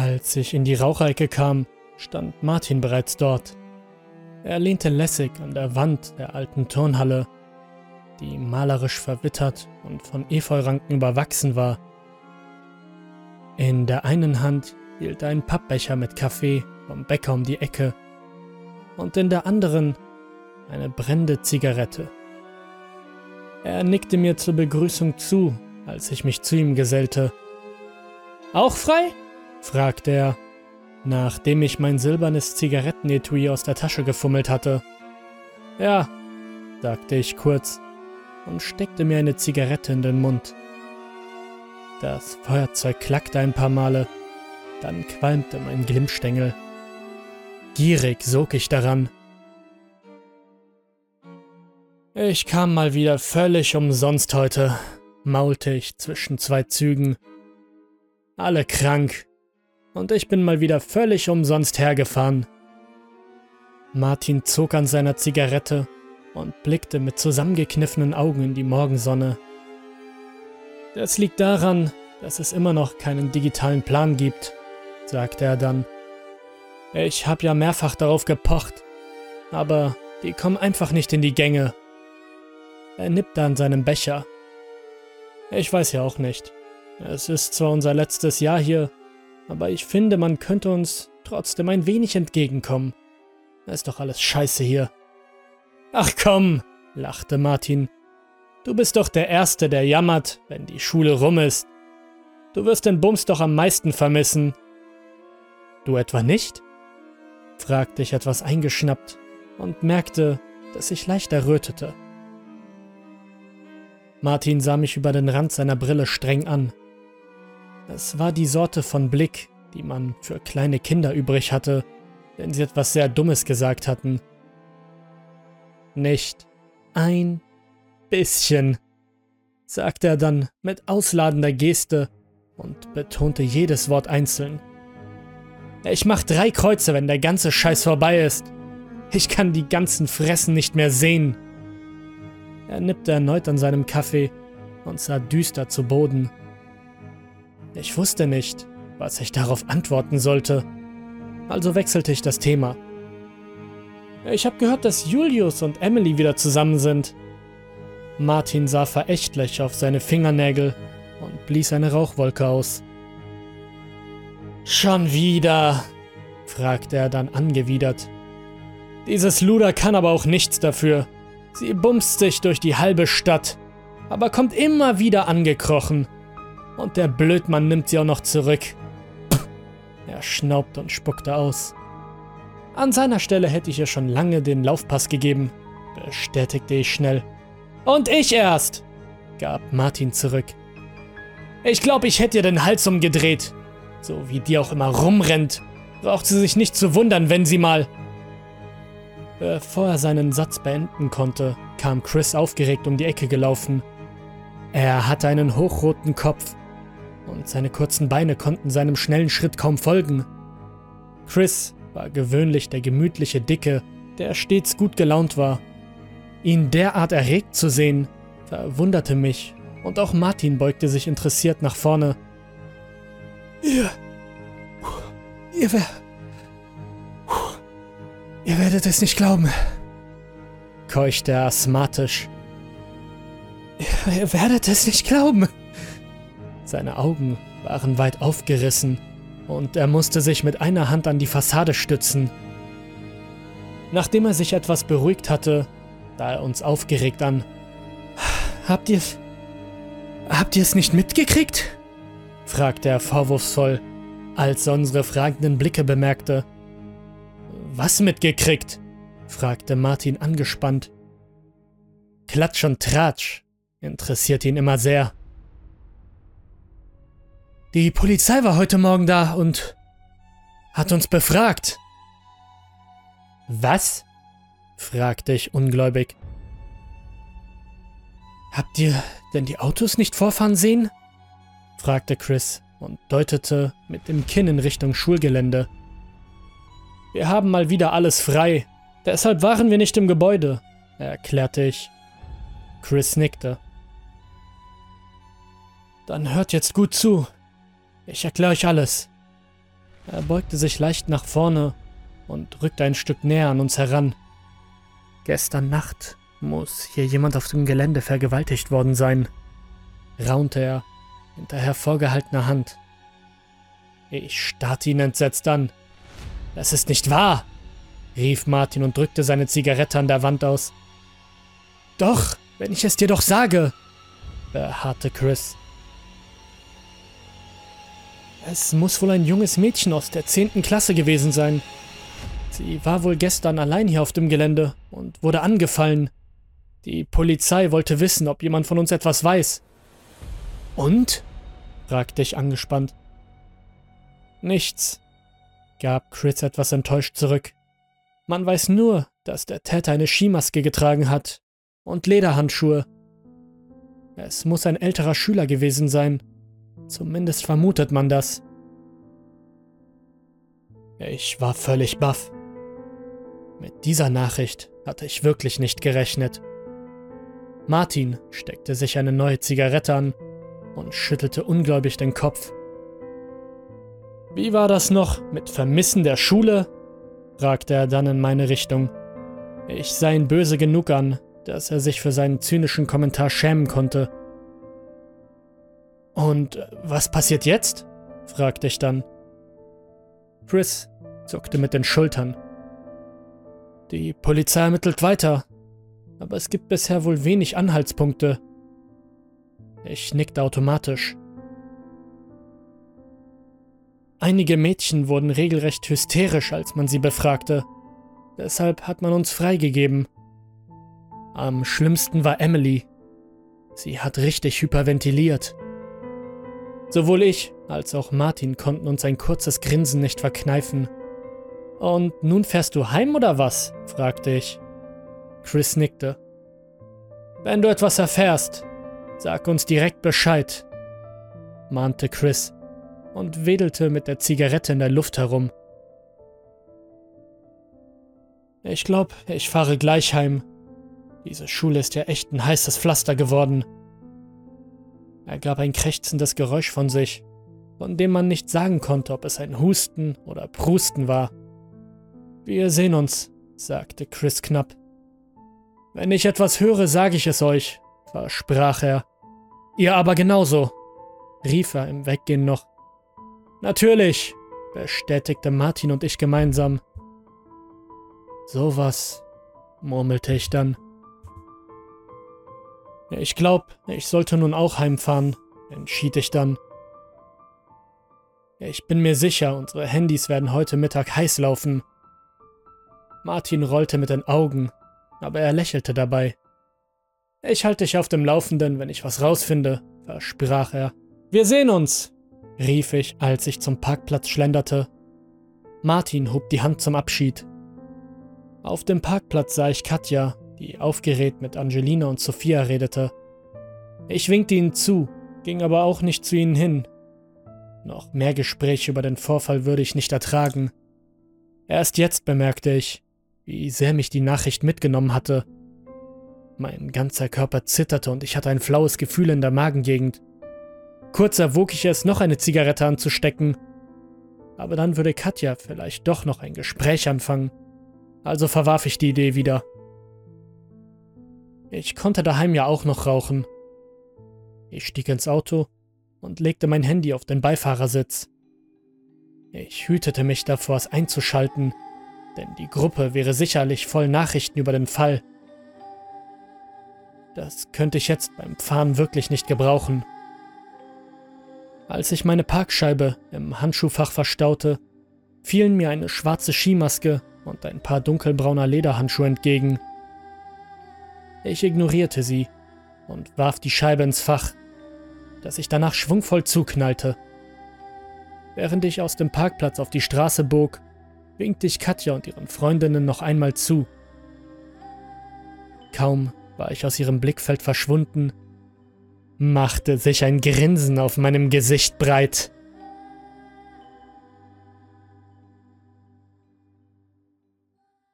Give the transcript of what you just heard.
Als ich in die Raucherecke kam, stand Martin bereits dort. Er lehnte lässig an der Wand der alten Turnhalle, die malerisch verwittert und von Efeuranken überwachsen war. In der einen Hand hielt er einen Pappbecher mit Kaffee vom Bäcker um die Ecke und in der anderen eine brennende Zigarette. Er nickte mir zur Begrüßung zu, als ich mich zu ihm gesellte. Auch frei? Fragte er, nachdem ich mein silbernes Zigarettenetui aus der Tasche gefummelt hatte. Ja, sagte ich kurz und steckte mir eine Zigarette in den Mund. Das Feuerzeug klackte ein paar Male, dann qualmte mein Glimmstängel. Gierig sog ich daran. Ich kam mal wieder völlig umsonst heute, maulte ich zwischen zwei Zügen. Alle krank. Und ich bin mal wieder völlig umsonst hergefahren. Martin zog an seiner Zigarette und blickte mit zusammengekniffenen Augen in die Morgensonne. Das liegt daran, dass es immer noch keinen digitalen Plan gibt, sagte er dann. Ich habe ja mehrfach darauf gepocht, aber die kommen einfach nicht in die Gänge. Er nippte an seinem Becher. Ich weiß ja auch nicht. Es ist zwar unser letztes Jahr hier, aber ich finde, man könnte uns trotzdem ein wenig entgegenkommen. ist doch alles scheiße hier. Ach komm, lachte Martin. Du bist doch der Erste, der jammert, wenn die Schule rum ist. Du wirst den Bums doch am meisten vermissen. Du etwa nicht? fragte ich etwas eingeschnappt und merkte, dass ich leicht errötete. Martin sah mich über den Rand seiner Brille streng an. Es war die Sorte von Blick, die man für kleine Kinder übrig hatte, wenn sie etwas sehr Dummes gesagt hatten. Nicht ein bisschen, sagte er dann mit ausladender Geste und betonte jedes Wort einzeln. Ich mach drei Kreuze, wenn der ganze Scheiß vorbei ist. Ich kann die ganzen Fressen nicht mehr sehen. Er nippte erneut an seinem Kaffee und sah düster zu Boden. Ich wusste nicht, was ich darauf antworten sollte, also wechselte ich das Thema. Ich habe gehört, dass Julius und Emily wieder zusammen sind. Martin sah verächtlich auf seine Fingernägel und blies eine Rauchwolke aus. Schon wieder? fragte er dann angewidert. Dieses Luder kann aber auch nichts dafür. Sie bumst sich durch die halbe Stadt, aber kommt immer wieder angekrochen. Und der Blödmann nimmt sie auch noch zurück. Er schnaubte und spuckte aus. An seiner Stelle hätte ich ihr schon lange den Laufpass gegeben, bestätigte ich schnell. Und ich erst, gab Martin zurück. Ich glaube, ich hätte ihr den Hals umgedreht. So wie die auch immer rumrennt, braucht sie sich nicht zu wundern, wenn sie mal. Bevor er seinen Satz beenden konnte, kam Chris aufgeregt um die Ecke gelaufen. Er hatte einen hochroten Kopf und seine kurzen Beine konnten seinem schnellen Schritt kaum folgen. Chris war gewöhnlich der gemütliche Dicke, der stets gut gelaunt war. Ihn derart erregt zu sehen, verwunderte mich, und auch Martin beugte sich interessiert nach vorne. Ihr. Ihr wer. Ihr werdet es nicht glauben, keuchte er asthmatisch. Ihr, ihr werdet es nicht glauben. Seine Augen waren weit aufgerissen und er musste sich mit einer Hand an die Fassade stützen. Nachdem er sich etwas beruhigt hatte, sah er uns aufgeregt an. Habt ihr's. Habt ihr es nicht mitgekriegt? fragte er vorwurfsvoll, als er unsere fragenden Blicke bemerkte. Was mitgekriegt? fragte Martin angespannt. Klatsch und Tratsch interessiert ihn immer sehr. Die Polizei war heute Morgen da und hat uns befragt. Was? fragte ich ungläubig. Habt ihr denn die Autos nicht vorfahren sehen? fragte Chris und deutete mit dem Kinn in Richtung Schulgelände. Wir haben mal wieder alles frei, deshalb waren wir nicht im Gebäude, erklärte ich. Chris nickte. Dann hört jetzt gut zu. Ich erkläre euch alles. Er beugte sich leicht nach vorne und rückte ein Stück näher an uns heran. Gestern Nacht muss hier jemand auf dem Gelände vergewaltigt worden sein, raunte er hinter hervorgehaltener Hand. Ich starrte ihn entsetzt an. Das ist nicht wahr, rief Martin und drückte seine Zigarette an der Wand aus. Doch, wenn ich es dir doch sage, beharrte Chris. Es muss wohl ein junges Mädchen aus der zehnten Klasse gewesen sein. Sie war wohl gestern allein hier auf dem Gelände und wurde angefallen. Die Polizei wollte wissen, ob jemand von uns etwas weiß. Und? fragte ich angespannt. Nichts, gab Chris etwas enttäuscht zurück. Man weiß nur, dass der Täter eine Skimaske getragen hat und Lederhandschuhe. Es muss ein älterer Schüler gewesen sein. Zumindest vermutet man das. Ich war völlig baff. Mit dieser Nachricht hatte ich wirklich nicht gerechnet. Martin steckte sich eine neue Zigarette an und schüttelte ungläubig den Kopf. Wie war das noch mit Vermissen der Schule? fragte er dann in meine Richtung. Ich sah ihn böse genug an, dass er sich für seinen zynischen Kommentar schämen konnte. Und was passiert jetzt? fragte ich dann. Chris zuckte mit den Schultern. Die Polizei ermittelt weiter, aber es gibt bisher wohl wenig Anhaltspunkte. Ich nickte automatisch. Einige Mädchen wurden regelrecht hysterisch, als man sie befragte. Deshalb hat man uns freigegeben. Am schlimmsten war Emily. Sie hat richtig hyperventiliert. Sowohl ich als auch Martin konnten uns ein kurzes Grinsen nicht verkneifen. Und nun fährst du heim oder was? fragte ich. Chris nickte. Wenn du etwas erfährst, sag uns direkt Bescheid, mahnte Chris und wedelte mit der Zigarette in der Luft herum. Ich glaub, ich fahre gleich heim. Diese Schule ist ja echt ein heißes Pflaster geworden. Er gab ein krächzendes Geräusch von sich, von dem man nicht sagen konnte, ob es ein Husten oder Prusten war. Wir sehen uns, sagte Chris knapp. Wenn ich etwas höre, sage ich es euch, versprach er. Ihr aber genauso, rief er im Weggehen noch. Natürlich, bestätigte Martin und ich gemeinsam. Sowas, murmelte ich dann. Ich glaub, ich sollte nun auch heimfahren, entschied ich dann. Ich bin mir sicher, unsere Handys werden heute Mittag heiß laufen. Martin rollte mit den Augen, aber er lächelte dabei. Ich halte dich auf dem Laufenden, wenn ich was rausfinde, versprach er. Wir sehen uns, rief ich, als ich zum Parkplatz schlenderte. Martin hob die Hand zum Abschied. Auf dem Parkplatz sah ich Katja, die aufgeregt mit Angelina und Sophia redete. Ich winkte ihnen zu, ging aber auch nicht zu ihnen hin. Noch mehr Gespräche über den Vorfall würde ich nicht ertragen. Erst jetzt bemerkte ich, wie sehr mich die Nachricht mitgenommen hatte. Mein ganzer Körper zitterte und ich hatte ein flaues Gefühl in der Magengegend. Kurz erwog ich es, noch eine Zigarette anzustecken, aber dann würde Katja vielleicht doch noch ein Gespräch anfangen. Also verwarf ich die Idee wieder. Ich konnte daheim ja auch noch rauchen. Ich stieg ins Auto und legte mein Handy auf den Beifahrersitz. Ich hütete mich davor, es einzuschalten, denn die Gruppe wäre sicherlich voll Nachrichten über den Fall. Das könnte ich jetzt beim Fahren wirklich nicht gebrauchen. Als ich meine Parkscheibe im Handschuhfach verstaute, fielen mir eine schwarze Skimaske und ein paar dunkelbrauner Lederhandschuhe entgegen. Ich ignorierte sie und warf die Scheibe ins Fach, das ich danach schwungvoll zuknallte. Während ich aus dem Parkplatz auf die Straße bog, winkte ich Katja und ihren Freundinnen noch einmal zu. Kaum war ich aus ihrem Blickfeld verschwunden, machte sich ein Grinsen auf meinem Gesicht breit.